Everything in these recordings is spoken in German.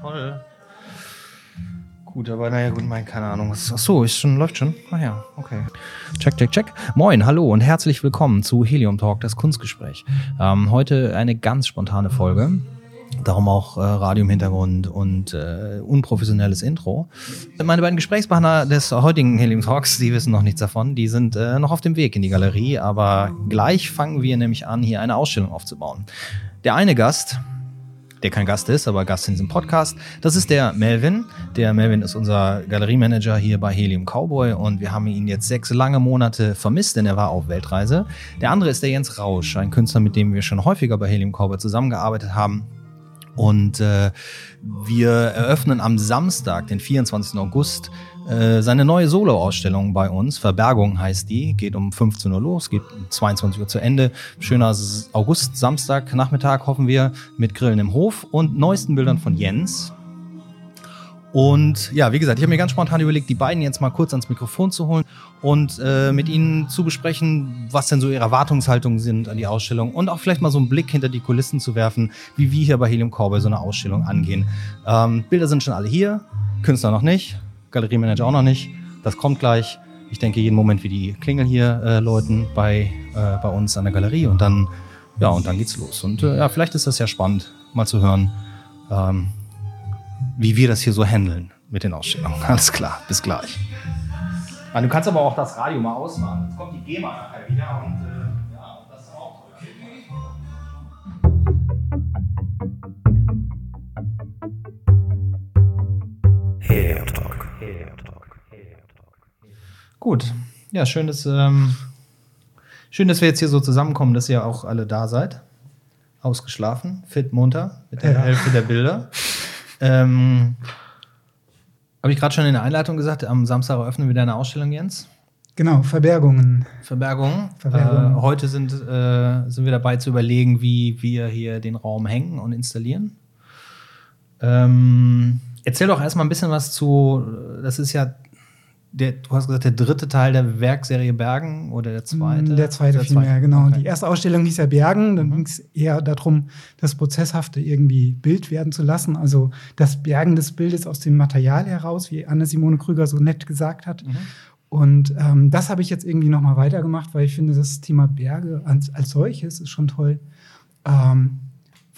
Toll. Gut, aber naja, gut, mein, keine Ahnung. Ach so, ist schon, läuft schon. Ah ja, okay. Check, check, check. Moin, hallo und herzlich willkommen zu Helium Talk, das Kunstgespräch. Ähm, heute eine ganz spontane Folge. Darum auch äh, Radio im Hintergrund und äh, unprofessionelles Intro. Meine beiden Gesprächspartner des heutigen Helium Talks, die wissen noch nichts davon, die sind äh, noch auf dem Weg in die Galerie, aber gleich fangen wir nämlich an, hier eine Ausstellung aufzubauen. Der eine Gast, der kein Gast ist, aber Gast in diesem Podcast. Das ist der Melvin. Der Melvin ist unser Galeriemanager hier bei Helium Cowboy und wir haben ihn jetzt sechs lange Monate vermisst, denn er war auf Weltreise. Der andere ist der Jens Rausch, ein Künstler, mit dem wir schon häufiger bei Helium Cowboy zusammengearbeitet haben. Und äh, wir eröffnen am Samstag, den 24. August, äh, seine neue Solo-Ausstellung bei uns. Verbergung heißt die. Geht um 15 Uhr los, geht um 22 Uhr zu Ende. Schöner August, Samstag, Nachmittag hoffen wir mit Grillen im Hof und neuesten Bildern von Jens. Und ja, wie gesagt, ich habe mir ganz spontan überlegt, die beiden jetzt mal kurz ans Mikrofon zu holen und äh, mit ihnen zu besprechen, was denn so ihre Erwartungshaltungen sind an die Ausstellung und auch vielleicht mal so einen Blick hinter die Kulissen zu werfen, wie wir hier bei Helium Cowboy so eine Ausstellung angehen. Ähm, Bilder sind schon alle hier, Künstler noch nicht, Galeriemanager auch noch nicht. Das kommt gleich. Ich denke jeden Moment, wie die Klingel hier äh, läuten bei, äh, bei uns an der Galerie und dann, ja, und dann geht's los. Und äh, ja, vielleicht ist das ja spannend, mal zu hören, ähm, wie wir das hier so handeln mit den Ausstellungen. Alles klar, bis gleich. Du kannst aber auch das Radio mal ausmachen. Jetzt kommt die GEMA nachher wieder und äh, ja, das ist auch toll. Hair Talk. Gut. Ja, schön, dass, ähm, schön, dass wir jetzt hier so zusammenkommen, dass ihr auch alle da seid. Ausgeschlafen, fit, munter, mit der ja. Hälfte der Bilder. Ähm, Habe ich gerade schon in der Einleitung gesagt, am Samstag eröffnen wir deine Ausstellung, Jens. Genau, Verbergungen. Verbergungen. Verbergungen. Äh, heute sind, äh, sind wir dabei zu überlegen, wie wir hier den Raum hängen und installieren. Ähm, erzähl doch erstmal ein bisschen was zu, das ist ja der, du hast gesagt, der dritte Teil der Werkserie Bergen oder der zweite? Der zweite vielmehr, genau. Okay. Die erste Ausstellung hieß ja Bergen, dann mhm. ging es eher darum, das Prozesshafte irgendwie Bild werden zu lassen. Also das Bergen des Bildes aus dem Material heraus, wie Anne-Simone Krüger so nett gesagt hat. Mhm. Und ähm, das habe ich jetzt irgendwie nochmal weitergemacht, weil ich finde, das Thema Berge als, als solches ist schon toll. Ähm,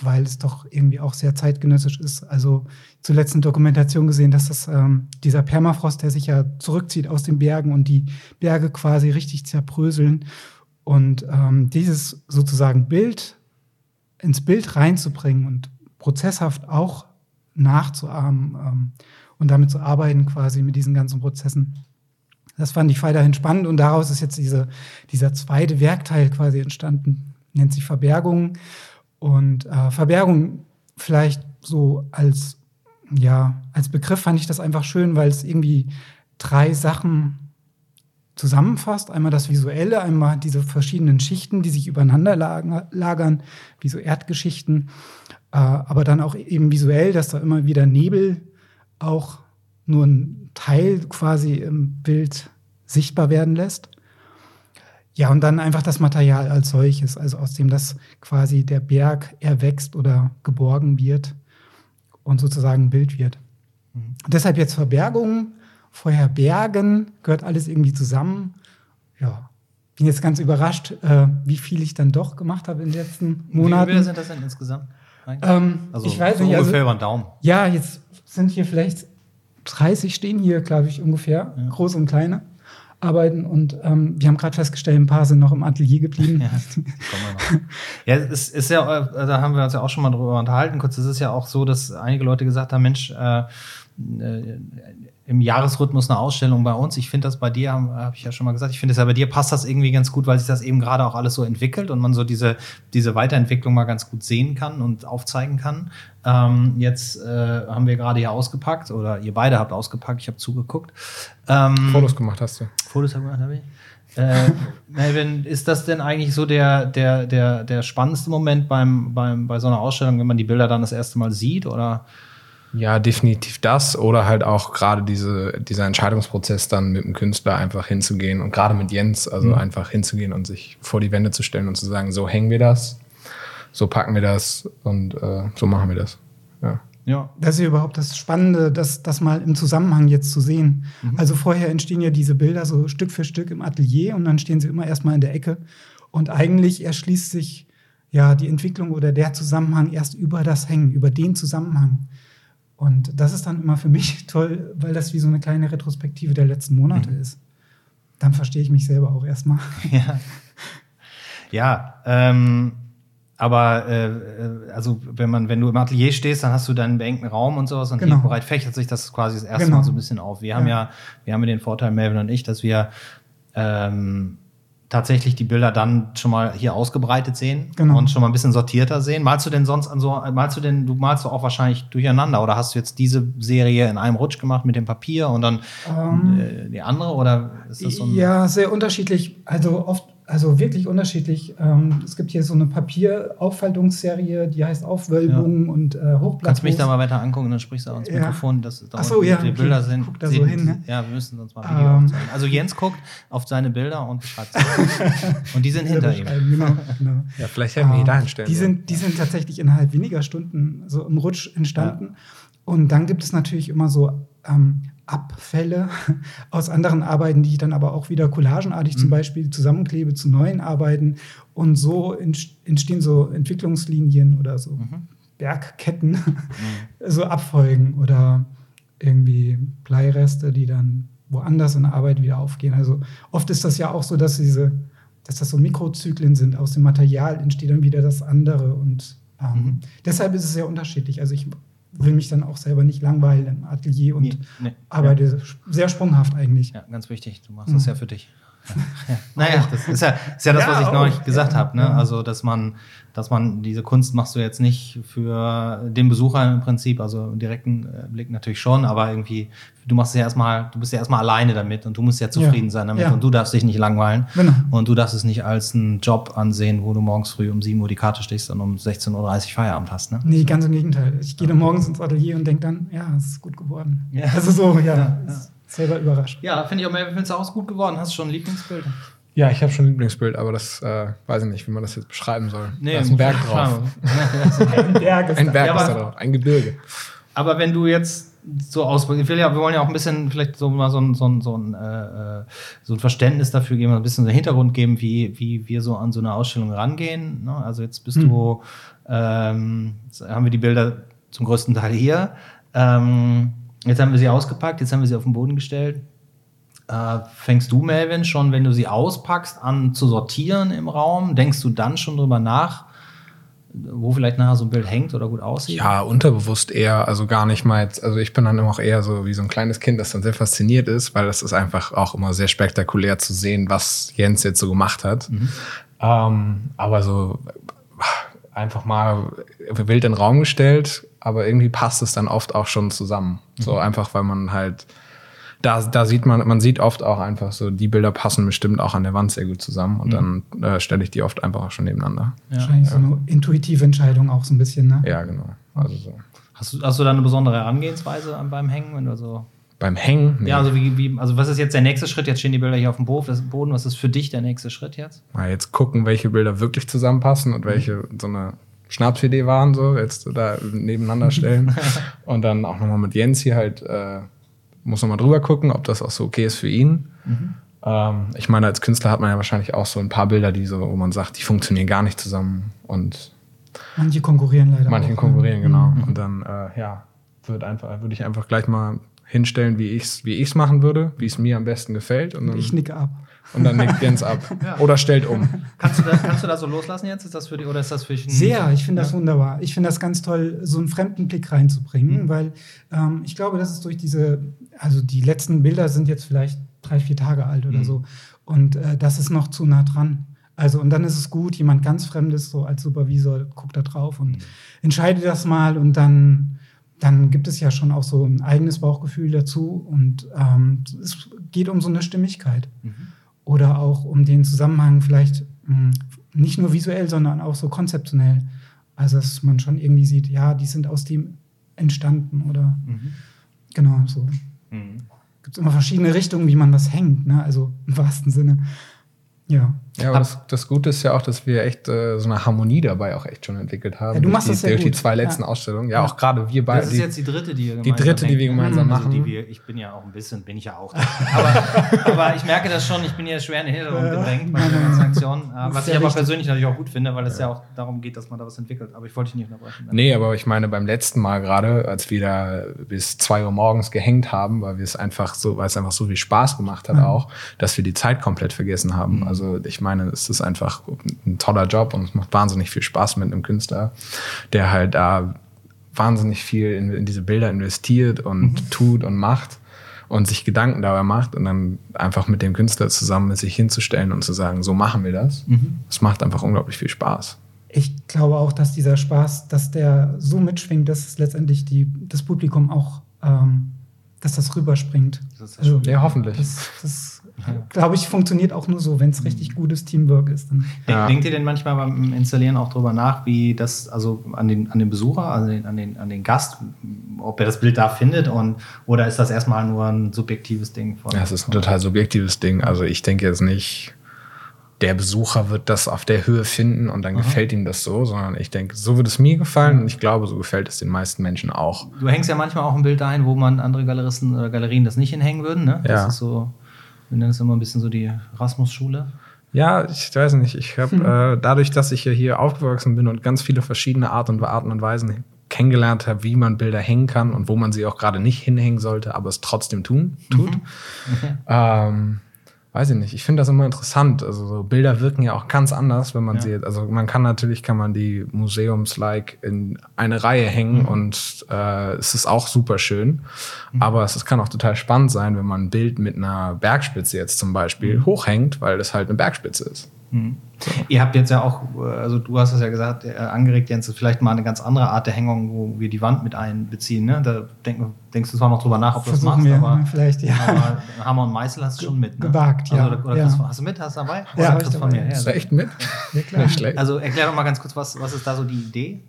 weil es doch irgendwie auch sehr zeitgenössisch ist. Also zuletzt eine Dokumentation gesehen, dass das ähm, dieser Permafrost, der sich ja zurückzieht aus den Bergen und die Berge quasi richtig zerbröseln. Und ähm, dieses sozusagen Bild ins Bild reinzubringen und prozesshaft auch nachzuahmen ähm, und damit zu arbeiten quasi mit diesen ganzen Prozessen. Das fand ich weiterhin spannend und daraus ist jetzt diese, dieser zweite Werkteil quasi entstanden, nennt sich Verbergung. Und äh, Verbergung vielleicht so als, ja, als Begriff fand ich das einfach schön, weil es irgendwie drei Sachen zusammenfasst. Einmal das Visuelle, einmal diese verschiedenen Schichten, die sich übereinander lagern, wie so Erdgeschichten, äh, aber dann auch eben visuell, dass da immer wieder Nebel auch nur ein Teil quasi im Bild sichtbar werden lässt. Ja, und dann einfach das Material als solches, also aus dem das quasi der Berg erwächst oder geborgen wird und sozusagen ein Bild wird. Mhm. Deshalb jetzt Verbergung, vorher Bergen, gehört alles irgendwie zusammen. Ja, bin jetzt ganz überrascht, äh, wie viel ich dann doch gemacht habe in den letzten Monaten. Wie viele sind das denn insgesamt? Ähm, also ich weiß so nicht, also ungefähr über den Daumen. Ja, jetzt sind hier vielleicht 30 stehen hier, glaube ich, ungefähr, ja. groß und kleine arbeiten und ähm, wir haben gerade festgestellt, ein paar sind noch im Atelier geblieben. Ja, ja es ist ja, äh, da haben wir uns ja auch schon mal drüber unterhalten. Kurz, es ist ja auch so, dass einige Leute gesagt haben, Mensch, äh, im Jahresrhythmus eine Ausstellung bei uns. Ich finde das bei dir, habe hab ich ja schon mal gesagt, ich finde es ja bei dir passt das irgendwie ganz gut, weil sich das eben gerade auch alles so entwickelt und man so diese, diese Weiterentwicklung mal ganz gut sehen kann und aufzeigen kann. Ähm, jetzt äh, haben wir gerade hier ausgepackt oder ihr beide habt ausgepackt, ich habe zugeguckt. Ähm, Fotos gemacht hast du. Fotos gemacht habe ich. Äh, Melvin, ist das denn eigentlich so der, der, der, der spannendste Moment beim, beim, bei so einer Ausstellung, wenn man die Bilder dann das erste Mal sieht? Oder ja, definitiv das oder halt auch gerade diese, dieser Entscheidungsprozess dann mit dem Künstler einfach hinzugehen und gerade mit Jens, also mhm. einfach hinzugehen und sich vor die Wände zu stellen und zu sagen, so hängen wir das, so packen wir das und äh, so machen wir das. Ja. Ja. Das ist ja überhaupt das Spannende, das, das mal im Zusammenhang jetzt zu sehen. Mhm. Also vorher entstehen ja diese Bilder so Stück für Stück im Atelier und dann stehen sie immer erstmal in der Ecke. Und eigentlich erschließt sich ja die Entwicklung oder der Zusammenhang erst über das Hängen, über den Zusammenhang. Und das ist dann immer für mich toll, weil das wie so eine kleine Retrospektive der letzten Monate mhm. ist. Dann verstehe ich mich selber auch erstmal. Ja, ja ähm, aber äh, also wenn man, wenn du im Atelier stehst, dann hast du deinen beengten Raum und sowas und genau. bereit fächert sich das quasi das erste genau. Mal so ein bisschen auf. Wir haben ja, wir haben ja den Vorteil, Melvin und ich, dass wir ähm, tatsächlich die Bilder dann schon mal hier ausgebreitet sehen genau. und schon mal ein bisschen sortierter sehen. Malst du denn sonst an so, malst du denn, du malst du auch wahrscheinlich durcheinander oder hast du jetzt diese Serie in einem Rutsch gemacht mit dem Papier und dann ähm, die andere oder ist das so ein Ja, sehr unterschiedlich. Also oft also wirklich unterschiedlich. Ähm, es gibt hier so eine Papieraufaltungsserie, die heißt Aufwölbung ja. und äh, Hochblatt. Kannst du mich da mal weiter angucken, dann sprichst du auch ins ja. Mikrofon, dass da so, ja, die okay. Bilder sind. Guck da so hin, ne? Ja, wir müssen uns mal Video ähm. Also Jens guckt auf seine Bilder und beschreibt sie. und die sind hinter ihm. Genau, genau. Ja, vielleicht hätten wir die da hinstellen. Die sind, die sind tatsächlich innerhalb weniger Stunden so im Rutsch entstanden. Und dann gibt es natürlich immer so ähm, Abfälle aus anderen Arbeiten, die ich dann aber auch wieder collagenartig mhm. zum Beispiel zusammenklebe zu neuen Arbeiten. Und so entstehen so Entwicklungslinien oder so mhm. Bergketten, mhm. so Abfolgen oder irgendwie Bleireste, die dann woanders in der Arbeit wieder aufgehen. Also oft ist das ja auch so, dass diese, dass das so Mikrozyklen sind. Aus dem Material entsteht dann wieder das andere. Und ähm, mhm. deshalb ist es sehr unterschiedlich. Also ich will mich dann auch selber nicht langweilen im Atelier und nee, nee, arbeite ja. sehr sprunghaft eigentlich. Ja, ganz wichtig. Du machst mhm. das ja für dich. Ja. Naja, das ist ja, ist ja das, was ich neulich gesagt habe. Ne? Also, dass man, dass man diese Kunst machst du jetzt nicht für den Besucher im Prinzip, also im direkten äh, Blick natürlich schon, aber irgendwie, du machst es ja erstmal, du bist ja erstmal alleine damit und du musst ja zufrieden sein damit und du darfst dich nicht langweilen genau. und du darfst es nicht als einen Job ansehen, wo du morgens früh um 7 Uhr die Karte stehst und um 16.30 Uhr Feierabend hast. Ne? Nee, ganz im Gegenteil. Ich gehe dann morgens ins Atelier und denke dann, ja, es ist gut geworden. Ja. Also so, ja selber überrascht. Ja, finde ich auch, Melvin, findest du auch gut geworden? Hast du schon ein Lieblingsbild? Ja, ich habe schon ein Lieblingsbild, aber das äh, weiß ich nicht, wie man das jetzt beschreiben soll. Nee, da ist ein Berg drauf. ein Berg ist, ein Berg ja, ist da drauf, ein Gebirge. Aber wenn du jetzt so aus, ich will ja, wir wollen ja auch ein bisschen vielleicht so mal so ein, so ein, so ein, äh, so ein Verständnis dafür geben, ein bisschen so einen Hintergrund geben, wie, wie wir so an so eine Ausstellung rangehen. Ne? Also jetzt bist hm. du, ähm, haben wir die Bilder zum größten Teil hier. Ähm, Jetzt haben wir sie ausgepackt, jetzt haben wir sie auf den Boden gestellt. Äh, fängst du, Melvin, schon, wenn du sie auspackst, an zu sortieren im Raum? Denkst du dann schon drüber nach, wo vielleicht nachher so ein Bild hängt oder gut aussieht? Ja, unterbewusst eher, also gar nicht mal jetzt, also ich bin dann immer auch eher so wie so ein kleines Kind, das dann sehr fasziniert ist, weil das ist einfach auch immer sehr spektakulär zu sehen, was Jens jetzt so gemacht hat. Mhm. Ähm, aber so einfach mal wild in den Raum gestellt, aber irgendwie passt es dann oft auch schon zusammen. Mhm. So einfach, weil man halt, da, da sieht man, man sieht oft auch einfach so, die Bilder passen bestimmt auch an der Wand sehr gut zusammen und mhm. dann äh, stelle ich die oft einfach auch schon nebeneinander. Ja. Wahrscheinlich ja. so eine intuitive Entscheidung auch so ein bisschen, ne? Ja, genau. Also so. Hast du, hast du da eine besondere Herangehensweise beim Hängen, wenn du so beim Hängen? Nee. Ja, also wie, wie, also was ist jetzt der nächste Schritt? Jetzt stehen die Bilder hier auf dem Boden. Was ist für dich der nächste Schritt jetzt? Mal jetzt gucken, welche Bilder wirklich zusammenpassen und welche so eine Schnapsidee waren, so jetzt da nebeneinander stellen. und dann auch nochmal mit Jens hier halt, äh, muss nochmal drüber gucken, ob das auch so okay ist für ihn. Mhm. Ähm, ich meine, als Künstler hat man ja wahrscheinlich auch so ein paar Bilder, die so, wo man sagt, die funktionieren gar nicht zusammen und manche konkurrieren leider. Manche auch, konkurrieren, ne? genau. Mhm. Und dann, äh, ja, würde einfach, würde ich einfach gleich mal hinstellen, wie ich es wie ich's machen würde, wie es mir am besten gefällt. Und dann, ich nicke ab. Und dann nickt Jens ab. ja. Oder stellt um. Kannst du, da, kannst du da so loslassen jetzt? Ist das für die, oder ist das für dich Sehr, ich finde ja? das wunderbar. Ich finde das ganz toll, so einen fremden Blick reinzubringen, mhm. weil ähm, ich glaube, das ist durch diese, also die letzten Bilder sind jetzt vielleicht drei, vier Tage alt oder mhm. so. Und äh, das ist noch zu nah dran. Also, und dann ist es gut, jemand ganz Fremdes, so als Supervisor, guckt da drauf und mhm. entscheidet das mal und dann dann gibt es ja schon auch so ein eigenes Bauchgefühl dazu und ähm, es geht um so eine Stimmigkeit mhm. Oder auch um den Zusammenhang vielleicht mh, hm, nicht nur visuell, sondern auch so konzeptionell. Also dass man schon irgendwie sieht, ja, die sind aus dem entstanden oder mhm. genau so. Mhm. Gibt es immer verschiedene Richtungen, wie man was hängt, ne? also im wahrsten Sinne. Ja. Ja, aber das, das Gute ist ja auch, dass wir echt äh, so eine Harmonie dabei auch echt schon entwickelt haben. Ja, du machst durch das die, sehr durch die gut. zwei letzten Ja. Ausstellungen. Ja, auch gerade wir beide. Das ist jetzt die dritte, die ihr die dritte, die wir gemeinsam Also machen. die wir, ich bin ja auch ein bisschen, bin ich ja auch. aber, aber ich merke das schon, ich bin ja schwer in den Hintergrund gedrängt bei der ganzen Aktion. Äh, Was ich aber persönlich natürlich auch gut finde, weil es ja. auch darum geht, dass man da was entwickelt. Aber ich wollte dich nicht unterbrechen. Nee, aber ich meine, beim letzten Mal gerade, als wir da bis zwei Uhr morgens gehängt haben, weil wir es einfach so, weil es einfach so viel Spaß gemacht hat auch, dass wir die Zeit komplett vergessen haben. Also ich meine, es ist einfach ein toller Job und es macht wahnsinnig viel Spaß mit einem Künstler, der halt da wahnsinnig viel in, in diese Bilder investiert und tut und macht und sich Gedanken dabei macht und dann einfach mit dem Künstler zusammen sich hinzustellen und zu sagen, so machen wir das. Es macht einfach unglaublich viel Spaß. Ich glaube auch, dass dieser Spaß, dass der so mitschwingt, dass es letztendlich die, das Publikum auch, ähm, dass das rüberspringt. Das ist Also, Ja, hoffentlich. das, das glaube ich, funktioniert auch nur so, wenn es richtig gutes Teamwork ist. Dann. Denk, Ja. Denkt ihr denn manchmal beim Installieren auch drüber nach, wie das, also an den, an den Besucher, also den, an, den, an den Gast, ob er das Bild da findet und oder ist das erstmal nur ein subjektives Ding von? Ja, es ist ein total subjektives Ding. Also ich denke jetzt nicht, der Besucher wird das auf der Höhe finden und dann gefällt ihm das so, sondern ich denke, so wird es mir gefallen und ich glaube, so gefällt es den meisten Menschen auch. Du hängst ja manchmal auch ein Bild ein, wo man andere Galeristen oder Galerien das nicht hinhängen würden, ne? Das Ja. ist so, wir nennen es immer ein bisschen so die Rasmus-Schule. Ja, ich weiß nicht. Ich habe äh, dadurch, dass ich ja hier aufgewachsen bin und ganz viele verschiedene Art und Arten und Weisen kennengelernt habe, wie man Bilder hängen kann und wo man sie auch gerade nicht hinhängen sollte, aber es trotzdem tun, tut. Ähm, weiß ich nicht. Ich finde das immer interessant. Also so Bilder wirken ja auch ganz anders, wenn man Ja. sie jetzt, also man kann natürlich kann man die Museums-like in eine Reihe hängen und äh, es ist auch super schön. Aber es, es kann auch total spannend sein, wenn man ein Bild mit einer Bergspitze jetzt zum Beispiel hochhängt, weil das halt eine Bergspitze ist. Ihr habt jetzt ja auch, äh, also du hast es ja gesagt, äh, angeregt, Jens, vielleicht mal eine ganz andere Art der Hängung, wo wir die Wand mit einbeziehen. Ne? Da denk, denkst du zwar noch drüber nach, ob du das machst, wir aber, vielleicht, ja. aber Hammer und Meißel hast du schon mit. Ne? Gewagt, ja, Also, oder ja. kriegst du- hast du mit? Hast du dabei? Ja, ich kriegst du von mir. Ist Ja, du echt mit? Ja, klar. Nicht schlecht. also erklär doch mal ganz kurz, was, was ist da so die Idee?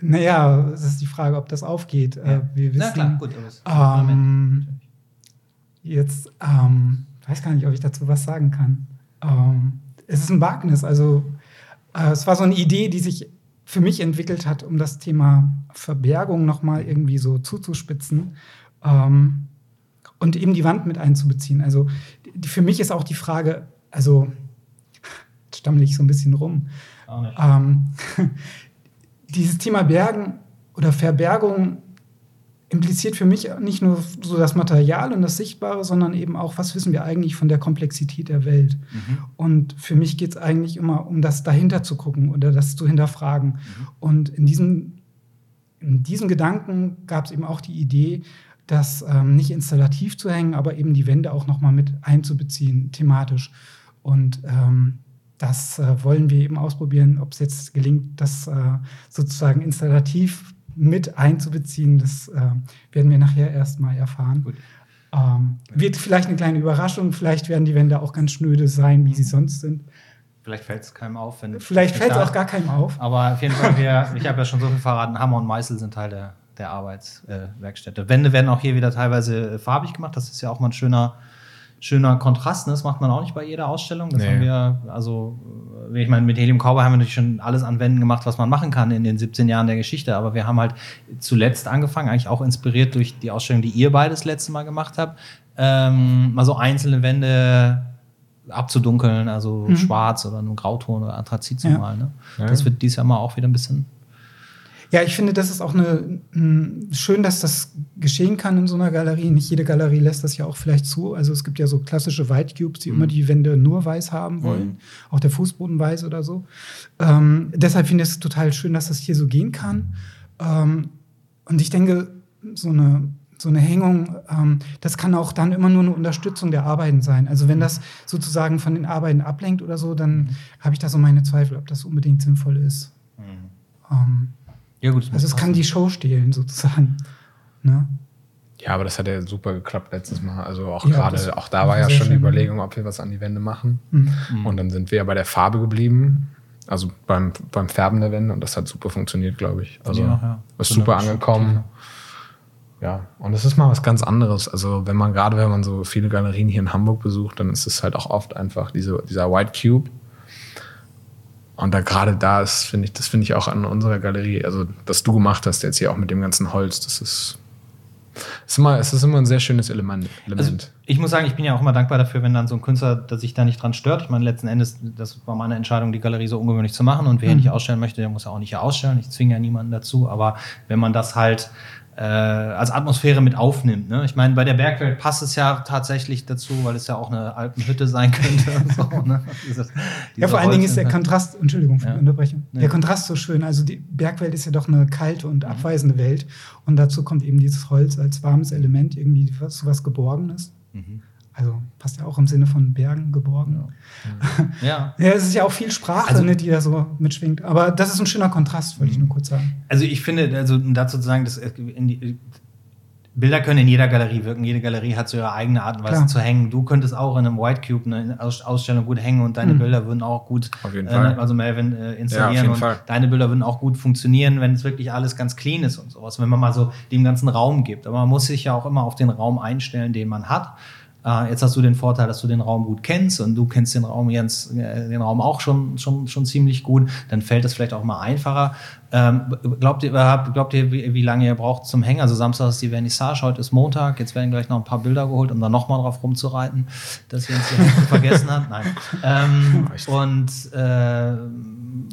Naja, es ist die Frage, ob das aufgeht. Äh, wir wissen, Na klar, gut. Ähm, jetzt ähm, weiß gar nicht, ob ich dazu was sagen kann. Ähm, es ist ein Wagnis. Also äh, es war so eine Idee, die sich für mich entwickelt hat, um das Thema Verbergung noch mal irgendwie so zuzuspitzen ähm, und eben die Wand mit einzubeziehen. Also die, für mich ist auch die Frage, also jetzt stammel ich so ein bisschen rum. Ähm, dieses Thema Bergen oder Verbergung impliziert für mich nicht nur so das Material und das Sichtbare, sondern eben auch, was wissen wir eigentlich von der Komplexität der Welt. Und für mich geht es eigentlich immer um das dahinter zu gucken oder das zu hinterfragen. Und in diesem, in diesem Gedanken gab es eben auch die Idee, das ähm, nicht installativ zu hängen, aber eben die Wände auch nochmal mit einzubeziehen, thematisch. Und ähm, das äh, wollen wir eben ausprobieren, ob es jetzt gelingt, das äh, sozusagen installativ mit einzubeziehen. Das äh, werden wir nachher erstmal erfahren. Ähm, wird vielleicht eine kleine Überraschung, vielleicht werden die Wände auch ganz schnöde sein, wie sie sonst sind. Vielleicht fällt es keinem auf. Wenn Vielleicht fällt es auch gar keinem auf. Aber auf jeden Fall, wir, ich habe ja schon so viel verraten, Hammer und Meißel sind Teil der, der Arbeitswerkstätte. Wände werden auch hier wieder teilweise äh, farbig gemacht. Das ist ja auch mal ein schöner, schöner Kontrast. Ne? Das macht man auch nicht bei jeder Ausstellung. Das Nee. haben wir, also, äh, ich meine, mit Helium Cowboy haben wir natürlich schon alles an Wänden gemacht, was man machen kann in den 17 Jahren der Geschichte. Aber wir haben halt zuletzt angefangen, eigentlich auch inspiriert durch die Ausstellung, die ihr beide das letzte Mal gemacht habt, ähm, mal so einzelne Wände abzudunkeln, also schwarz oder einen Grauton oder Anthrazit zu Ja. malen. Ne? Ja. Das wird dieses Jahr mal auch wieder ein bisschen. Ja, ich finde, das ist auch eine, mh, schön, dass das geschehen kann in so einer Galerie. Nicht jede Galerie lässt das ja auch vielleicht zu. Also es gibt ja so klassische White Cubes, die immer die Wände nur weiß haben wollen. Auch der Fußboden weiß oder so. Ähm, deshalb finde ich es total schön, dass das hier so gehen kann. Ähm, und ich denke, so eine, so eine Hängung, ähm, das kann auch dann immer nur eine Unterstützung der Arbeiten sein. Also wenn das sozusagen von den Arbeiten ablenkt oder so, dann habe ich da so meine Zweifel, ob das unbedingt sinnvoll ist. Ähm, Ja, gut. das also es kann passen. die Show stehlen, sozusagen. Ne? Ja, aber das hat ja super geklappt letztes Mal. Also auch Ja, gerade, auch da war ja schon die. Überlegung, ob wir was an die Wände machen. Mhm. Und dann sind wir ja bei der Farbe geblieben. Also beim, beim Färben der Wände und das hat super funktioniert, glaube ich. Also Ja, ja. ist super angekommen. ja, und es ist mal was ganz anderes. Also wenn man gerade, wenn man so viele Galerien hier in Hamburg besucht, dann ist es halt auch oft einfach diese, dieser White Cube. Und da gerade da ist, finde ich, das finde ich auch an unserer Galerie, also das du gemacht hast jetzt hier auch mit dem ganzen Holz, das ist ist, immer, es ist immer ein sehr schönes Element. Also ich muss sagen, ich bin ja auch immer dankbar dafür, wenn dann so ein Künstler dass sich da nicht dran stört. Ich meine, letzten Endes, das war meine Entscheidung, die Galerie so ungewöhnlich zu machen. Und wer mhm. nicht ausstellen möchte, der muss ja auch nicht hier ausstellen. Ich zwinge ja niemanden dazu. Aber wenn man das halt äh, als Atmosphäre mit aufnimmt. Ne? Ich meine, bei der Bergwelt passt es ja tatsächlich dazu, weil es ja auch eine Alpenhütte sein könnte. so, ne? Diese, ja, vor allen Dingen ist der Kontrast, Entschuldigung für die Unterbrechung, ja. der Kontrast so schön. Also die Bergwelt ist ja doch eine kalte und mhm. abweisende Welt. Und dazu kommt eben dieses Holz als warmes Element, irgendwie was, was Geborgenes. Mhm. Also passt ja auch im Sinne von Bergen geborgen. Ja. ja. ja, es ist ja auch viel Sprache, also, ne, die da so mitschwingt. Aber das ist ein schöner Kontrast, wollte ich nur kurz sagen. Also ich finde, also dazu zu sagen, dass die, Bilder können in jeder Galerie wirken. Jede Galerie hat so ihre eigene Art und Weise Klar. zu hängen. Du könntest auch in einem White Cube eine Ausstellung gut hängen und deine mhm. Bilder würden auch gut, auf jeden äh, Fall. also Melvin äh, installieren ja, und Fall. deine Bilder würden auch gut funktionieren, wenn es wirklich alles ganz clean ist und sowas, wenn man mal so dem ganzen Raum gibt. Aber man muss sich ja auch immer auf den Raum einstellen, den man hat. Äh, jetzt hast du den Vorteil, dass du den Raum gut kennst und du kennst den Raum Jens, äh, den Raum auch schon, schon, schon ziemlich gut. Dann fällt das vielleicht auch mal einfacher. Ähm, glaubt ihr, glaubt ihr wie, wie, lange ihr braucht zum Hängen? Also Samstag ist die Vernissage, heute ist Montag. Jetzt werden gleich noch ein paar Bilder geholt, um dann nochmal drauf rumzureiten, dass Jens vergessen hat. Nein. Ähm, und äh,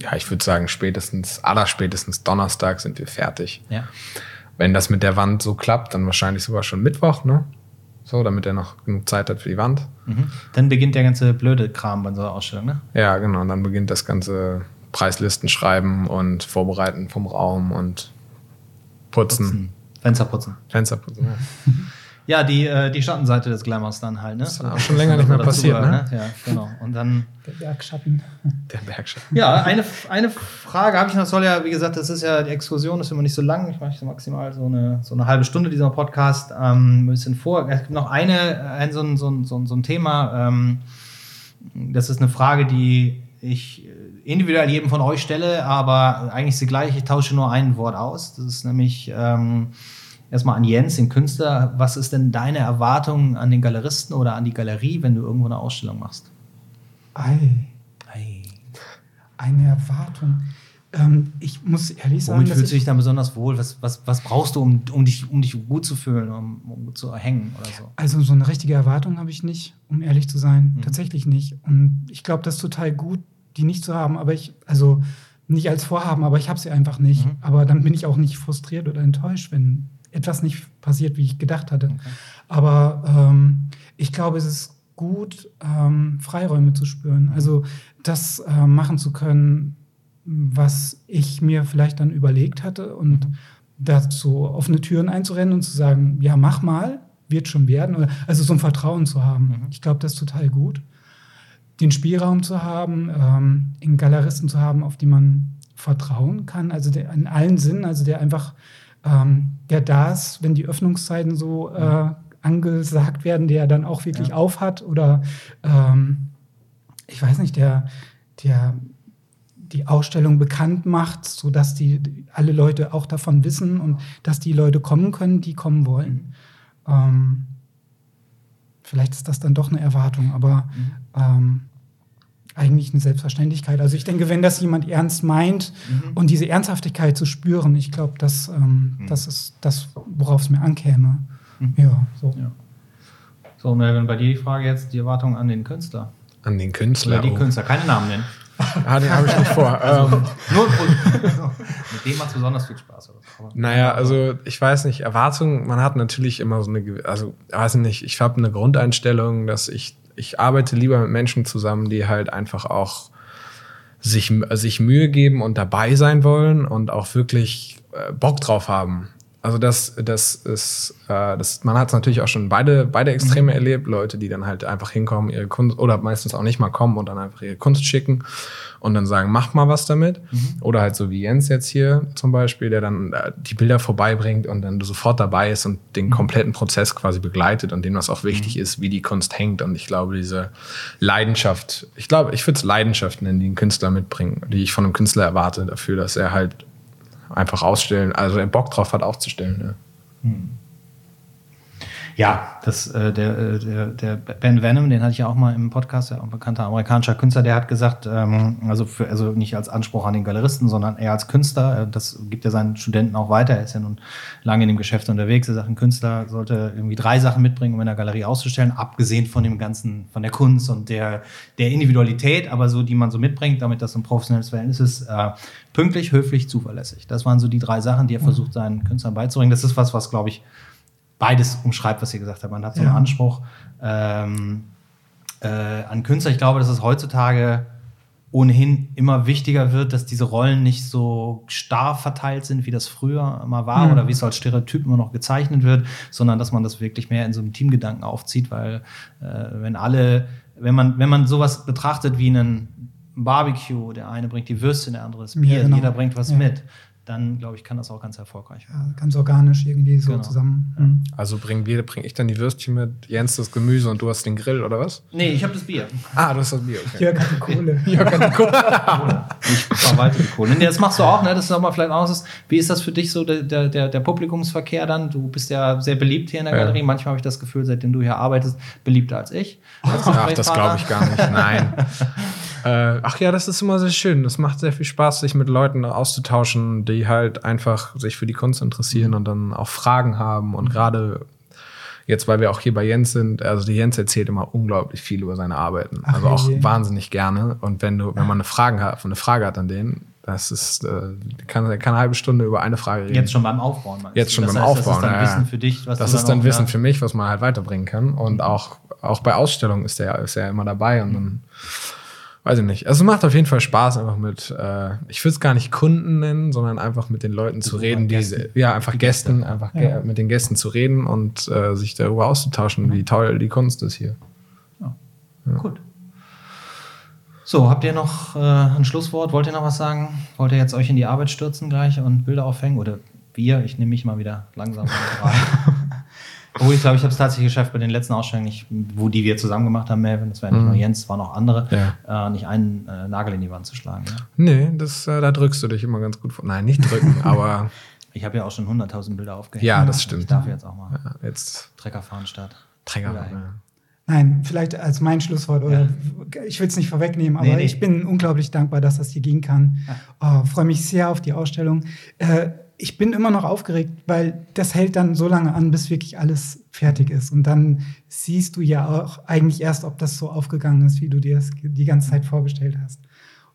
ja, ich würde sagen, spätestens, allerspätestens Donnerstag sind wir fertig. Ja. Wenn das mit der Wand so klappt, dann wahrscheinlich sogar schon Mittwoch, ne? So, damit er noch genug Zeit hat für die Wand. Mhm. Dann beginnt der ganze blöde Kram bei so einer Ausstellung, ne? Ja, genau. Und dann beginnt das ganze Preislisten schreiben und Vorbereiten vom Raum und putzen. putzen. Fenster putzen. Fenster putzen, ja. Ja, die, äh, die Schattenseite des Glamours dann halt. Ne? Das ist auch schon länger nicht mehr passiert, ne? ne? Ja, genau. Und dann. Der Bergschatten. Der Bergschatten. Ja, eine, eine Frage habe ich noch. Soll ja, wie gesagt, das ist ja, die Exkursion ist immer nicht so lang. Ich mache so maximal so eine, so eine halbe Stunde dieser Podcast. Ähm, ein bisschen vor. Es gibt noch eine, ein, so, ein, so, ein, so ein Thema. Ähm, das ist eine Frage, die ich individuell jedem von euch stelle, aber eigentlich ist sie gleich. Ich tausche nur ein Wort aus. Das ist nämlich. Ähm, erstmal an Jens, den Künstler. Was ist denn deine Erwartung an den Galeristen oder an die Galerie, wenn du irgendwo eine Ausstellung machst? Ei. Ei. Eine Erwartung. Ähm, ich muss ehrlich sagen. Womit fühlst du dich dann besonders wohl? Was, was, was brauchst du, um, um, dich, um dich gut zu fühlen, um, um zu hängen oder so? Also, so eine richtige Erwartung habe ich nicht, um ehrlich zu sein. Mhm. Tatsächlich nicht. Und ich glaube, das ist total gut, die nicht zu haben. Aber ich, also nicht als Vorhaben, aber ich habe sie einfach nicht. Mhm. Aber dann bin ich auch nicht frustriert oder enttäuscht, wenn etwas nicht passiert, wie ich gedacht hatte. Okay. Aber ähm, ich glaube, es ist gut, ähm, Freiräume zu spüren. Also das äh, machen zu können, was ich mir vielleicht dann überlegt hatte und mhm. dazu offene Türen einzurennen und zu sagen, ja, mach mal, wird schon werden. Also so ein Vertrauen zu haben. Mhm. Ich glaube, das ist total gut. Den Spielraum zu haben, ähm, in Galeristen zu haben, auf die man vertrauen kann, also der, in allen Sinnen, also der einfach ähm, der da ist, wenn die Öffnungszeiten so äh, angesagt werden, der dann auch wirklich ja. auf hat oder ähm, ich weiß nicht, der, der die Ausstellung bekannt macht, sodass die alle Leute auch davon wissen und dass die Leute kommen können, die kommen wollen. Mhm. Ähm, vielleicht ist das dann doch eine Erwartung, aber mhm. ähm, eigentlich eine Selbstverständlichkeit. Also ich denke, wenn das jemand ernst meint mhm. und diese Ernsthaftigkeit zu spüren, ich glaube, das, ähm, mhm. das ist das, worauf es mir ankäme. Mhm. Ja, so. Ja. So, Melvin, bei dir die Frage jetzt, die Erwartung an den Künstler. An den Künstler? Oder die oh. Künstler, keine Namen nennen. ah, den habe ich nicht vor. Also, ähm. nur, mit dem macht es besonders viel Spaß. Naja, also ich weiß nicht, Erwartungen, man hat natürlich immer so eine, also ich weiß nicht, ich habe eine Grundeinstellung, dass ich ich arbeite lieber mit Menschen zusammen, die halt einfach auch sich, sich Mühe geben und dabei sein wollen und auch wirklich äh, Bock drauf haben. Also das, das ist, äh, das, man hat es natürlich auch schon beide, beide Extreme mhm. erlebt, Leute, die dann halt einfach hinkommen, ihre Kunst, oder meistens auch nicht mal kommen und dann einfach ihre Kunst schicken und dann sagen, mach mal was damit. Mhm. Oder halt so wie Jens jetzt hier zum Beispiel, der dann äh, die Bilder vorbeibringt und dann sofort dabei ist und den mhm. kompletten Prozess quasi begleitet und dem was auch wichtig mhm. ist, wie die Kunst hängt. Und ich glaube, diese Leidenschaft, ich glaube, ich würde es Leidenschaft nennen, die ein Künstler mitbringt, die ich von einem Künstler erwarte, dafür, dass er halt einfach ausstellen, also er Bock drauf hat aufzustellen. Ja. Hm. Ja, das, äh, der, äh, der, der Ben Venom, den hatte ich ja auch mal im Podcast, ja, ein bekannter amerikanischer Künstler, der hat gesagt, ähm, also, für, also nicht als Anspruch an den Galeristen, sondern eher als Künstler, äh, das gibt er seinen Studenten auch weiter, er ist ja nun lange in dem Geschäft unterwegs, er sagt, ein Künstler sollte irgendwie drei Sachen mitbringen, um in der Galerie auszustellen, abgesehen von dem ganzen, von der Kunst und der, der Individualität, aber so, die man so mitbringt, damit das ein professionelles Verhältnis ist, äh, pünktlich, höflich, zuverlässig. Das waren so die drei Sachen, die er versucht, seinen Künstlern beizubringen. Das ist was, was, glaube ich, beides umschreibt, was ihr gesagt habt. Man hat so einen Ja. Anspruch ähm, äh, an Künstler. Ich glaube, dass es heutzutage ohnehin immer wichtiger wird, dass diese Rollen nicht so starr verteilt sind, wie das früher mal war Mhm. oder wie es als Stereotyp immer noch gezeichnet wird, sondern dass man das wirklich mehr in so einem Teamgedanken aufzieht, weil äh, wenn alle, wenn man, wenn man sowas betrachtet wie einen Barbecue, der eine bringt die Würstchen, der andere das Bier, Ja, genau. jeder bringt was Ja. mit, dann glaube ich, kann das auch ganz erfolgreich werden. Ja, ganz organisch irgendwie so Genau. zusammen. Mhm. Also bringen wir, bring ich dann die Würstchen mit, Jens das Gemüse und du hast den Grill oder was? Nee, ich habe das Bier. Ah, du hast das Bier, okay. Jörg hat die Kohle. Ich verwalte die Kohle. Nee, das machst du auch, ne? Das ist nochmal vielleicht auch was. Wie ist das für dich so, der, der, der Publikumsverkehr dann? Du bist ja sehr beliebt hier in der Ja. Galerie. Manchmal habe ich das Gefühl, seitdem du hier arbeitest, beliebter als ich. Als Ach, das glaube ich gar nicht. Nein. äh, ach ja, das ist immer sehr schön. Das macht sehr viel Spaß, sich mit Leuten auszutauschen, die halt einfach sich für die Kunst interessieren und dann auch Fragen haben. Und gerade jetzt, weil wir auch hier bei Jens sind, also die Jens erzählt immer unglaublich viel über seine Arbeiten. Ach, also auch je. wahnsinnig gerne. Und wenn du, wenn man eine Frage hat, eine Frage hat an den, das ist, äh, kann, kann eine halbe Stunde über eine Frage reden. Jetzt schon beim Aufbauen. meinst Jetzt schon das beim heißt, Aufbauen, Das ist dann ja. Wissen für dich, was das ist dann Wissen für mich, was man halt weiterbringen kann. Und auch, auch bei Ausstellungen ist der ist er immer dabei und dann weiß ich nicht. Also es macht auf jeden Fall Spaß, einfach mit, äh, ich würde es gar nicht Kunden nennen, sondern einfach mit den Leuten zu reden, die ja einfach Gästen, einfach Ja. mit den Gästen zu reden und äh, sich darüber auszutauschen, wie toll die Kunst ist hier. Gut. So, habt ihr noch äh, ein Schlusswort? Wollt ihr noch was sagen? Wollt ihr jetzt euch in die Arbeit stürzen gleich und Bilder aufhängen? Oder wir? Ich nehme mich mal wieder langsam rein. Obwohl, ich glaube, ich habe es tatsächlich geschafft bei den letzten Ausstellungen, nicht, wo die wir zusammen gemacht haben, Melvin, das war ja nicht Mhm. nur Jens, es waren auch andere, Ja. äh, nicht einen äh, Nagel in die Wand zu schlagen. Ja? Nee, das, äh, da drückst du dich immer ganz gut vor. Nein, nicht drücken, aber Ich habe ja auch schon 100.000 Bilder aufgehängt. ja, das Ich stimmt. darf jetzt auch mal Ja, jetzt Trecker fahren statt. Hängen. Ja. Nein, vielleicht als mein Schlusswort oder ich will es nicht vorwegnehmen, aber Nee, nee. ich bin unglaublich dankbar, dass das hier gehen kann. Oh, Freue mich sehr auf die Ausstellung. Äh, ich bin immer noch aufgeregt, weil das hält dann so lange an, bis wirklich alles fertig ist. Und dann siehst du ja auch eigentlich erst, ob das so aufgegangen ist, wie du dir das die ganze Zeit vorgestellt hast.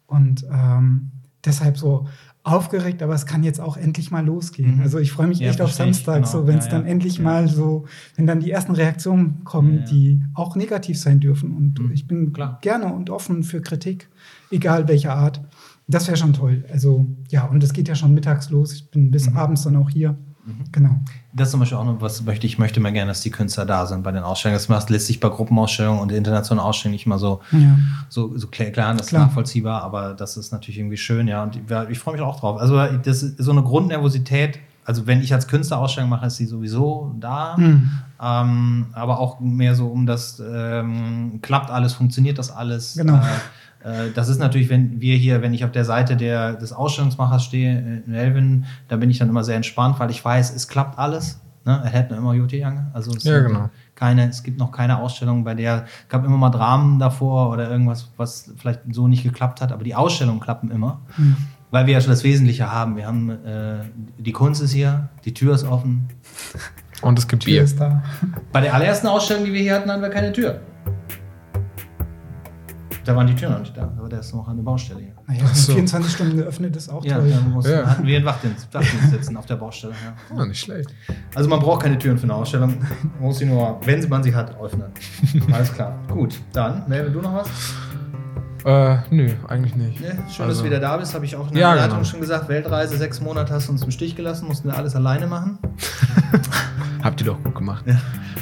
Und ähm, deshalb so aufgeregt, aber es kann jetzt auch endlich mal losgehen. Mhm. Also ich freue mich Ja, echt auf Samstag, genau. so wenn es Ja, dann ja. endlich mal so, wenn dann die ersten Reaktionen kommen, die auch negativ sein dürfen. Und Mhm. ich bin Klar. gerne und offen für Kritik, egal welcher Art. Das wäre schon toll. Also ja, und es geht ja schon mittags los. Ich bin bis Mhm. abends dann auch hier. Genau. Das ist zum Beispiel auch noch was, möchte ich möchte mal gerne, dass die Künstler da sind bei den Ausstellungen. Das macht lässt sich bei Gruppenausstellungen und internationalen Ausstellungen nicht mal so, Ja. so, so klar, klar, das ist Klar. nachvollziehbar, aber das ist natürlich irgendwie schön, ja. Und ich, ich freue mich auch drauf. Also das ist so eine Grundnervosität, also wenn ich als Künstler Ausstellung mache, ist sie sowieso da. Mhm. Ähm, aber auch mehr so um das, ähm, klappt alles, funktioniert das alles. Genau. Äh, das ist natürlich, wenn wir hier, wenn ich auf der Seite der, des Ausstellungsmachers stehe, äh, in Elvin, da bin ich dann immer sehr entspannt, weil ich weiß, es klappt alles. Ne? Er hätte immer Jute Young. Also es, Ja, genau. keine, es gibt noch keine Ausstellung, bei der gab immer mal Dramen davor oder irgendwas, was vielleicht so nicht geklappt hat, aber die Ausstellungen klappen immer. Mhm. Weil wir ja schon das Wesentliche haben. Wir haben äh, die Kunst ist hier, die Tür ist offen, Und es gibt Bier. bei der allerersten Ausstellung, die wir hier hatten, hatten wir keine Tür. Da waren die Türen noch nicht da, aber der ist noch an der Baustelle hier. Naja, Ach so. 24 Stunden geöffnet ist auch Ja, toll. da mussten, Ja. hatten wir einen Wachdienst, Wachdienst sitzen auf der Baustelle. Ja. Ja, nicht schlecht. Also man braucht keine Türen für eine Ausstellung. Man muss sie nur, wenn man sie hat, öffnen. Alles klar. Gut, dann, Melvin, du noch was? Äh, nö, eigentlich nicht. Nee, schön, dass Also- du wieder da bist, habe ich auch in der Ja, Leitung genau. schon gesagt. Weltreise, sechs Monate hast du uns im Stich gelassen, mussten wir alles alleine machen. Habt ihr doch gut gemacht. Ja,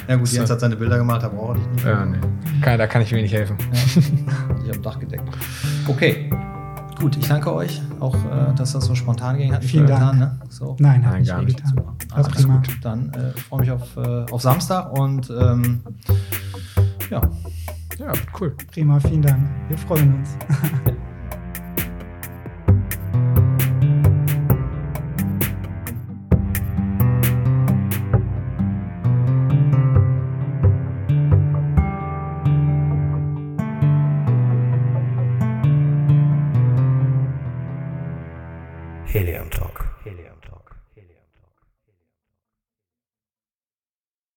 ja gut, So. Jens hat seine Bilder gemacht, da brauche ich nicht. Ja, nee. Kann, da kann ich wenig helfen. Ich habe Dach gedeckt. Okay. Gut, ich danke euch, auch äh, dass das so spontan ging. Hat nicht Vielen Dank. Ne? So. Nein, hat Nein, nicht gar nicht. War Alles prima. gut. Dann äh, ich freue mich auf, äh, auf Samstag und ähm, ja, Ja, cool. Prima, vielen Dank. Wir freuen uns.